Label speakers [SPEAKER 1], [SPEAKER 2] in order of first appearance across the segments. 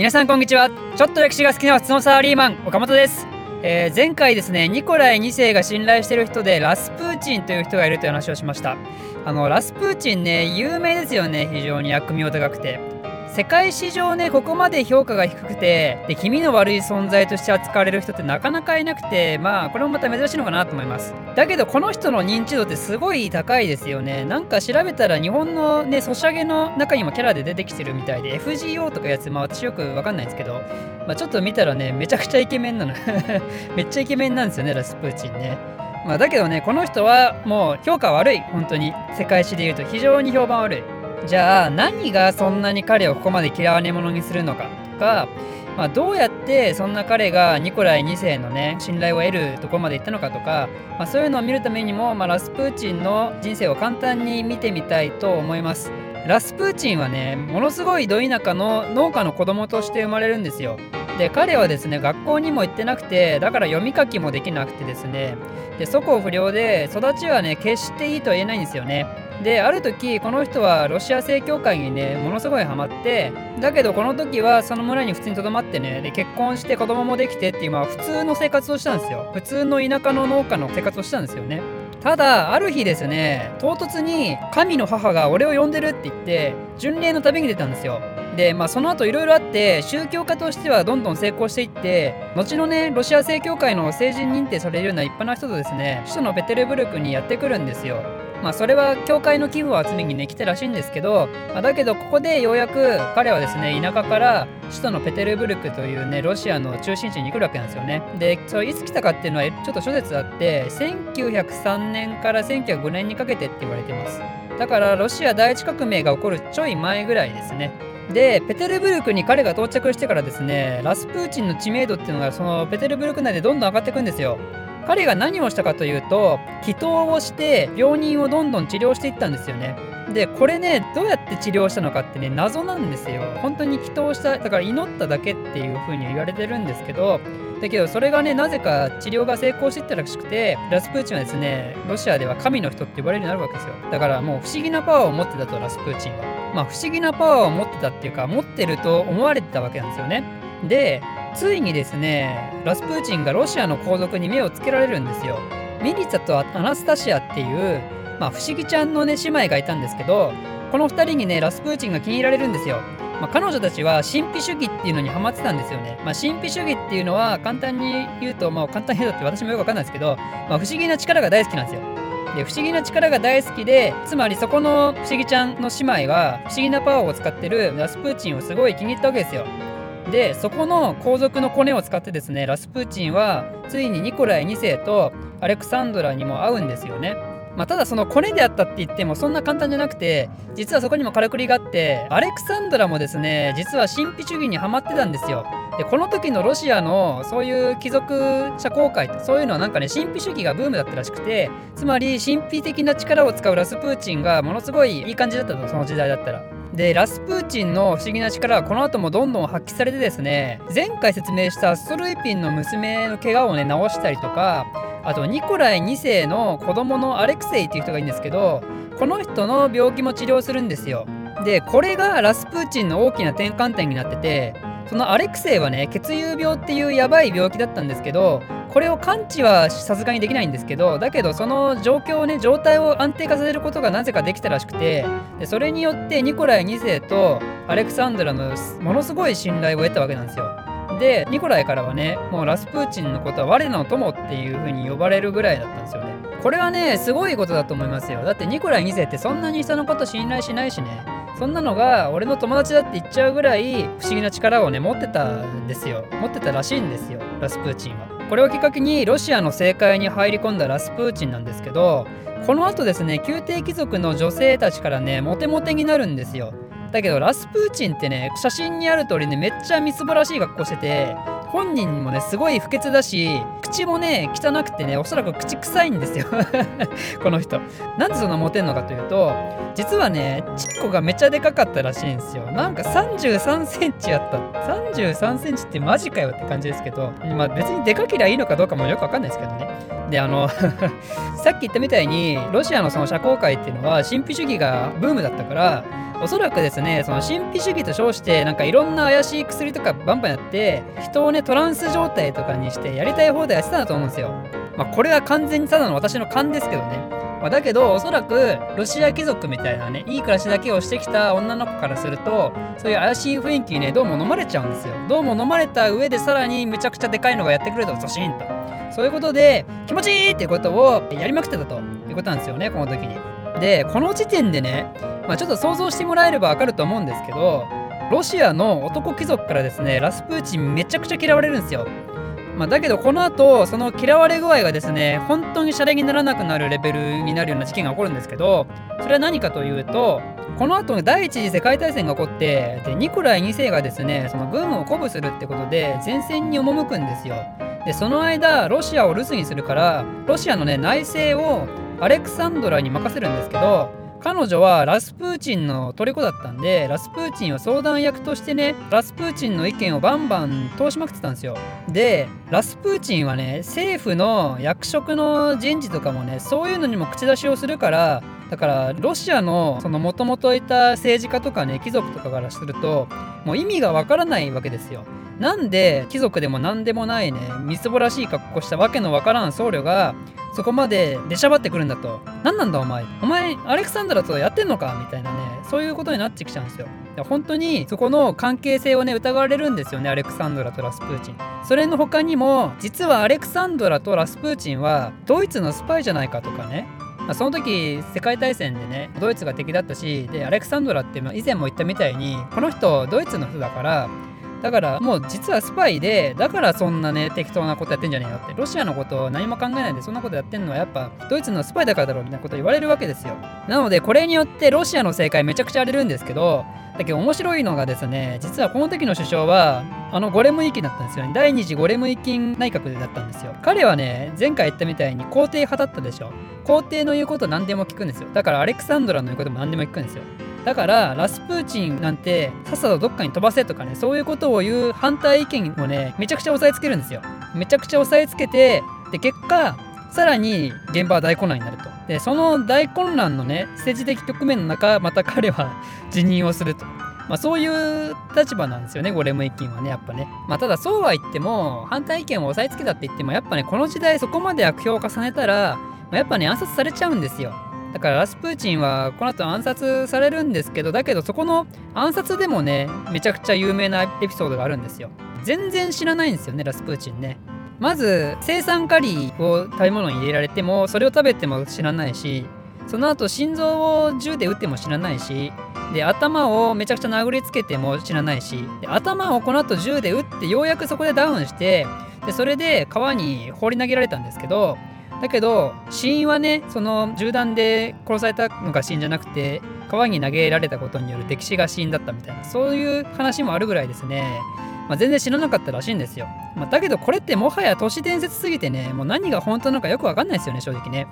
[SPEAKER 1] 皆さんこんにちは。ちょっと歴史が好きな普通のサラリーマン岡本です、えー、前回ですねニコライ2世が信頼している人でラスプーチンという人がいるという話をしました。あのラスプーチンね有名ですよね。非常に悪名高くて。世界史上ねここまで評価が低くてで気味の悪い存在として扱われる人ってなかなかいなくてまあこれもまた珍しいのかなと思います。だけどこの人の認知度ってすごい高いですよね。なんか調べたら日本のねソシャゲの中にもキャラで出てきてるみたいで FGO とかやつまあ私よくわかんないんですけど、まあ、ちょっと見たらねめちゃくちゃイケメンなの。めっちゃイケメンなんですよねラスプーチンね。まあ、だけどねこの人はもう評価悪い本当に。世界史で言うと非常に評判悪い。じゃあ何がそんなに彼をここまで嫌われ者にするのかとか、まあ、どうやってそんな彼がニコライ2世のね信頼を得るとこまで行ったのかとか、まあ、そういうのを見るためにも、まあ、ラスプーチンの人生を簡単に見てみたいと思います。ラスプーチンはねものすごいど田舎の農家の子供として生まれるんですよ。で彼はですね学校にも行ってなくてだから読み書きもできなくてですねで素行不良で育ちはね決していいとは言えないんですよねである時この人はロシア正教会にねものすごいハマってだけどこの時はその村に普通にとどまってねで結婚して子供もできてっていうまあ普通の生活をしたんですよ。普通の田舎の農家の生活をしたんですよね。ただある日ですね唐突に神の母が俺を呼んでるって言って巡礼の旅に出たんですよ。でまあその後いろいろあって宗教家としてはどんどん成功していって後のねロシア正教会の成人認定されるような一般な人とですね首都のペテルブルクにやってくるんですよ。まあそれは教会の寄付を集めにね来たらしいんですけど、まあ、だけどここでようやく彼はですね田舎から首都のペテルブルクというねロシアの中心地に来るわけなんですよね。でそれいつ来たかっていうのはちょっと諸説あって1903年から1905年にかけてって言われてます。だからロシア第一革命が起こるちょい前ぐらいですね。でペテルブルクに彼が到着してからですねラスプーチンの知名度っていうのがそのペテルブルク内でどんどん上がっていくんですよ。彼が何をしたかというと祈祷をして病人をどんどん治療していったんですよね。でこれねどうやって治療したのかってね謎なんですよ。本当に祈祷しただから祈っただけっていう風に言われてるんですけどだけどそれがねなぜか治療が成功していったらしくてラスプーチンはですねロシアでは神の人って呼ばれるようになるわけですよ。だからもう不思議なパワーを持ってたとラスプーチンは。まあ不思議なパワーを持ってたっていうか持ってると思われてたわけなんですよね。でついにですねラスプーチンがロシアの皇族に目をつけられるんですよミリツァとアナスタシアっていうまあ、不思議ちゃんのね姉妹がいたんですけどこの2人にねラスプーチンが気に入られるんですよまあ、彼女たちは神秘主義っていうのにハマってたんですよね。まあ、神秘主義っていうのは簡単に言うと、まあ、簡単に言うとって私もよくわかんないですけど、まあ、不思議な力が大好きなんですよ。で不思議な力が大好きでつまりそこの不思議ちゃんの姉妹は不思議なパワーを使ってるラスプーチンをすごい気に入ったわけですよ。でそこの皇族のコネを使ってですねラスプーチンはついにニコライ2世とアレクサンドラにも会うんですよね。まあ、ただそのコネであったって言ってもそんな簡単じゃなくて実はそこにもからくりがあってアレクサンドラもですね実は神秘主義にはまってたんですよ。でこの時のロシアのそういう貴族社交界そういうのはなんかね神秘主義がブームだったらしくてつまり神秘的な力を使うラスプーチンがものすごいいい感じだったとその時代だったら。でラスプーチンの不思議な力はこの後もどんどん発揮されてですね前回説明したストルイピンの娘の怪我をね治したりとかあとニコライ2世の子供のアレクセイっていう人がいるんですけどこの人の病気も治療するんですよ。でこれがラスプーチンの大きな転換点になっててそのアレクセイはね血友病っていうやばい病気だったんですけどこれを完治はさすがにできないんですけどだけどその状況をね状態を安定化させることがなぜかできたらしくてでそれによってニコライ2世とアレクサンドラのものすごい信頼を得たわけなんですよ。でニコライからはねもうラスプーチンのことは我の友っていう風に呼ばれるぐらいだったんですよね。これはねすごいことだと思いますよ。だってニコライ2世ってそんなに人のこと信頼しないしね。そんなのが俺の友達だって言っちゃうぐらい不思議な力をね持ってたんですよ。持ってたらしいんですよラスプーチンは。これをきっかけにロシアの政界に入り込んだラスプーチンなんですけどこの後ですね宮廷貴族の女性たちからねモテモテになるんですよ。だけどラスプーチンってね写真にある通りねめっちゃみすぼらしい格好してて本人もねすごい不潔だし口もね汚くてねおそらく口臭いんですよ。この人。なんでそんなモテんのかというと実はねチッコがめちゃでかかったらしいんですよ。なんか33センチあった。33センチってマジかよって感じですけどまあ別にでかけりゃいいのかどうかもよくわかんないですけどね。であの さっき言ったみたいにロシアのその社交界っていうのは神秘主義がブームだったからおそらくですねその神秘主義と称してなんかいろんな怪しい薬とかバンバンやって人をねトランス状態とかにしてやりたい放題やってたんだと思うんですよ。まあこれは完全にただの私の勘ですけどね。まあ、だけどおそらくロシア貴族みたいなねいい暮らしだけをしてきた女の子からするとそういう怪しい雰囲気にねどうも飲まれちゃうんですよ。どうも飲まれた上でさらにむちゃくちゃでかいのがやってくるとゾシンと。そういうことで気持ちいいっていうことをやりまくってたということなんですよねこの時に。でこの時点でね、まあ、ちょっと想像してもらえればわかると思うんですけどロシアの男貴族からですねラスプーチンめちゃくちゃ嫌われるんですよ。まあ、だけどこの後その嫌われ具合がですね本当にシャレにならなくなるレベルになるような事件が起こるんですけどそれは何かというとこの後第一次世界大戦が起こってでニコライ2世がですねその軍を鼓舞するってことで前線に赴くんですよ。でその間ロシアを留守にするからロシアのね内政をアレクサンドラに任せるんですけど彼女はラスプーチンの虜だったんでラスプーチンは相談役としてねラスプーチンの意見をバンバン通しまくってたんですよ。でラスプーチンはね政府の役職の人事とかもねそういうのにも口出しをするからだからロシアのもともといた政治家とかね貴族とかからするともう意味がわからないわけですよ。なんで貴族でも何でもないねみすぼらしい格好したわけのわからん僧侶がそこまで出しゃばってくるんだと。何なんだお前？お前アレクサンドラとやってんのか？みたいなねそういうことになってきちゃうんですよ。本当にそこの関係性をね疑われるんですよねアレクサンドラとラスプーチン。それの他にも実はアレクサンドラとラスプーチンはドイツのスパイじゃないかとかね。まその時世界大戦でねドイツが敵だったしでアレクサンドラって以前も言ったみたいにこの人ドイツの人だからだからもう実はスパイでだからそんなね適当なことやってんじゃねえよって。ロシアのことを何も考えないでそんなことやってんのはやっぱドイツのスパイだからだろうみたいなこと言われるわけですよ。なのでこれによってロシアの正解めちゃくちゃ荒れるんですけどだけど面白いのがですね実はこの時の首相はあのゴレムイキンだったんですよね。第二次ゴレムイキン内閣だったんですよ。彼はね前回言ったみたいに皇帝派だったでしょ。皇帝の言うこと何でも聞くんですよ。だからアレクサンドラの言うことも何でも聞くんですよ。だからラスプーチンなんてさっさとどっかに飛ばせとかねそういうことを言う反対意見をねめちゃくちゃ押さえつけるんですよめちゃくちゃ押さえつけてで結果さらに現場は大混乱になるとでその大混乱のね政治的局面の中また彼は 辞任をするとまあ、そういう立場なんですよね、ゴレムイキンはね、やっぱね。まあ、ただそうは言っても、反対意見を押さえつけたって言っても、やっぱね、この時代そこまで悪評を重ねたら、まあ、やっぱね、暗殺されちゃうんですよ。だからラスプーチンはこの後暗殺されるんですけどだけどそこの暗殺でもねめちゃくちゃ有名なエピソードがあるんですよ。全然知らないんですよねラスプーチンね。まず生酸カリを食べ物に入れられてもそれを食べても知らないしその後心臓を銃で撃っても知らないしで頭をめちゃくちゃ殴りつけても知らないしで頭をこの後銃で撃ってようやくそこでダウンしてでそれで川に放り投げられたんですけどだけど死因はねその銃弾で殺されたのが死因じゃなくて川に投げられたことによる溺死が死因だったみたいなそういう話もあるぐらいですね、まあ、全然知らなかったらしいんですよ、まあ、だけどこれってもはや都市伝説すぎてねもう何が本当なのかよくわかんないですよね正直ね。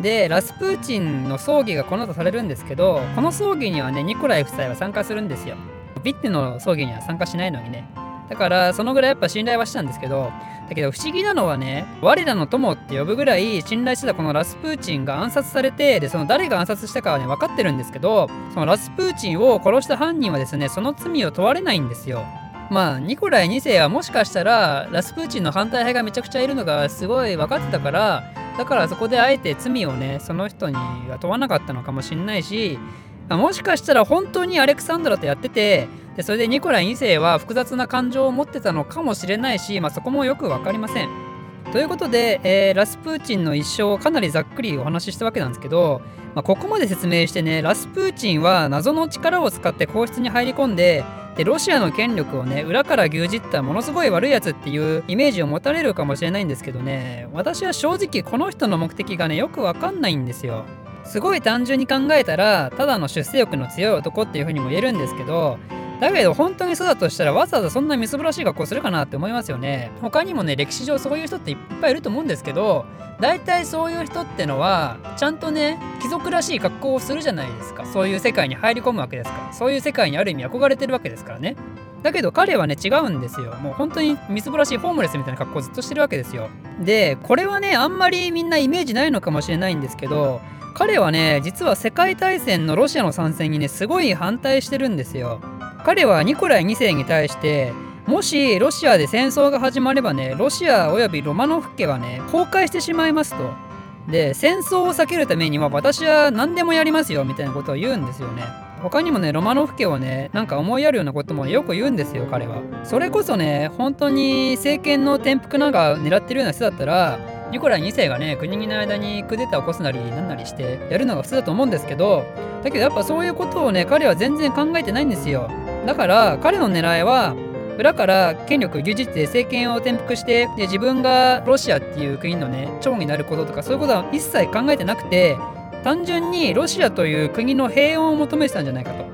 [SPEAKER 1] でラスプーチンの葬儀がこの後されるんですけどこの葬儀にはねニコライ夫妻は参加するんですよ。ビッテの葬儀には参加しないのにね。だからそのぐらいやっぱ信頼はしたんですけどだけど不思議なのはね我らの友って呼ぶぐらい信頼してたこのラスプーチンが暗殺されてでその誰が暗殺したかはね分かってるんですけどそのラスプーチンを殺した犯人はですねその罪を問われないんですよ。まあニコライ2世はもしかしたらラスプーチンの反対派がめちゃくちゃいるのがすごい分かってたからだからそこであえて罪をねその人には問わなかったのかもしんないしもしかしたら本当にアレクサンドラとやっててでそれでニコライ2世は複雑な感情を持ってたのかもしれないし、まあ、そこもよく分かりません。ということで、えー、ラスプーチンの一生をかなりざっくりお話ししたわけなんですけど、まあ、ここまで説明してねラスプーチンは謎の力を使って皇室に入り込んででロシアの権力をね裏から牛耳ったものすごい悪いやつっていうイメージを持たれるかもしれないんですけどね私は正直この人の目的がねよくわかんないんですよ。すごい単純に考えたらただの出世欲の強い男っていう風にも言えるんですけどだけど本当にそうだとしたらわざわざそんなみすぼらしい格好するかなって思いますよね。他にもね歴史上そういう人っていっぱいいると思うんですけど大体そういう人ってのはちゃんとね貴族らしい格好をするじゃないですか。そういう世界に入り込むわけですから。そういう世界にある意味憧れてるわけですからね。だけど彼はね違うんですよ。もう本当にみすぼらしいホームレスみたいな格好をずっとしてるわけですよ。でこれはねあんまりみんなイメージないのかもしれないんですけど彼はね実は世界大戦のロシアの参戦にねすごい反対してるんですよ。彼はニコライ2世に対してもしロシアで戦争が始まればねロシアおよびロマノフ家はね崩壊してしまいますと。で戦争を避けるためには私は何でもやりますよみたいなことを言うんですよね。他にもねロマノフ家をねなんか思いやるようなこともよく言うんですよ彼は。それこそね本当に政権の転覆なんか狙ってるような人だったらニコライ2世がね国の間にクデターを起こすなりなんなりしてやるのが普通だと思うんですけどだけどやっぱそういうことをね彼は全然考えてないんですよ。だから彼の狙いは裏から権力を牛耳って政権を転覆してで自分がロシアっていう国のね長になることとかそういうことは一切考えてなくて単純にロシアという国の平穏を求めてたんじゃないかと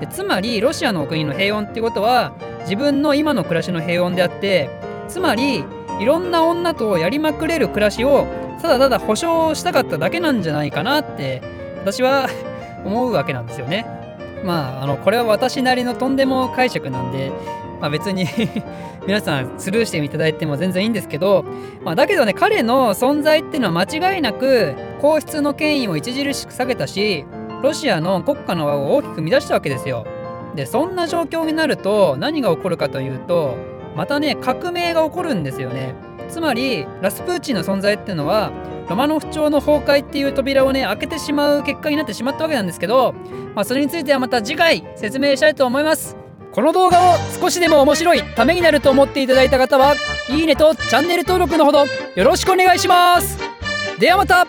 [SPEAKER 1] でつまりロシアの国の平穏っていうことは自分の今の暮らしの平穏であってつまりいろんな女とやりまくれる暮らしをただただ保証したかっただけなんじゃないかなって私は 思うわけなんですよね。まああのこれは私なりのとんでも解釈なんでまあ、別に 皆さんスルーしていただいても全然いいんですけど、まあ、だけどね彼の存在っていうのは間違いなく皇室の権威を著しく下げたしロシアの国家の輪を大きく乱したわけですよ。でそんな状況になると何が起こるかというとまたね革命が起こるんですよね。つまりラスプーチンの存在っていうのはロマノフ朝の崩壊っていう扉をね開けてしまう結果になってしまったわけなんですけど、まあ、それについてはまた次回説明したいと思います。この動画を少しでも面白いためになると思っていただいた方はいいねとチャンネル登録のほどよろしくお願いしますではまた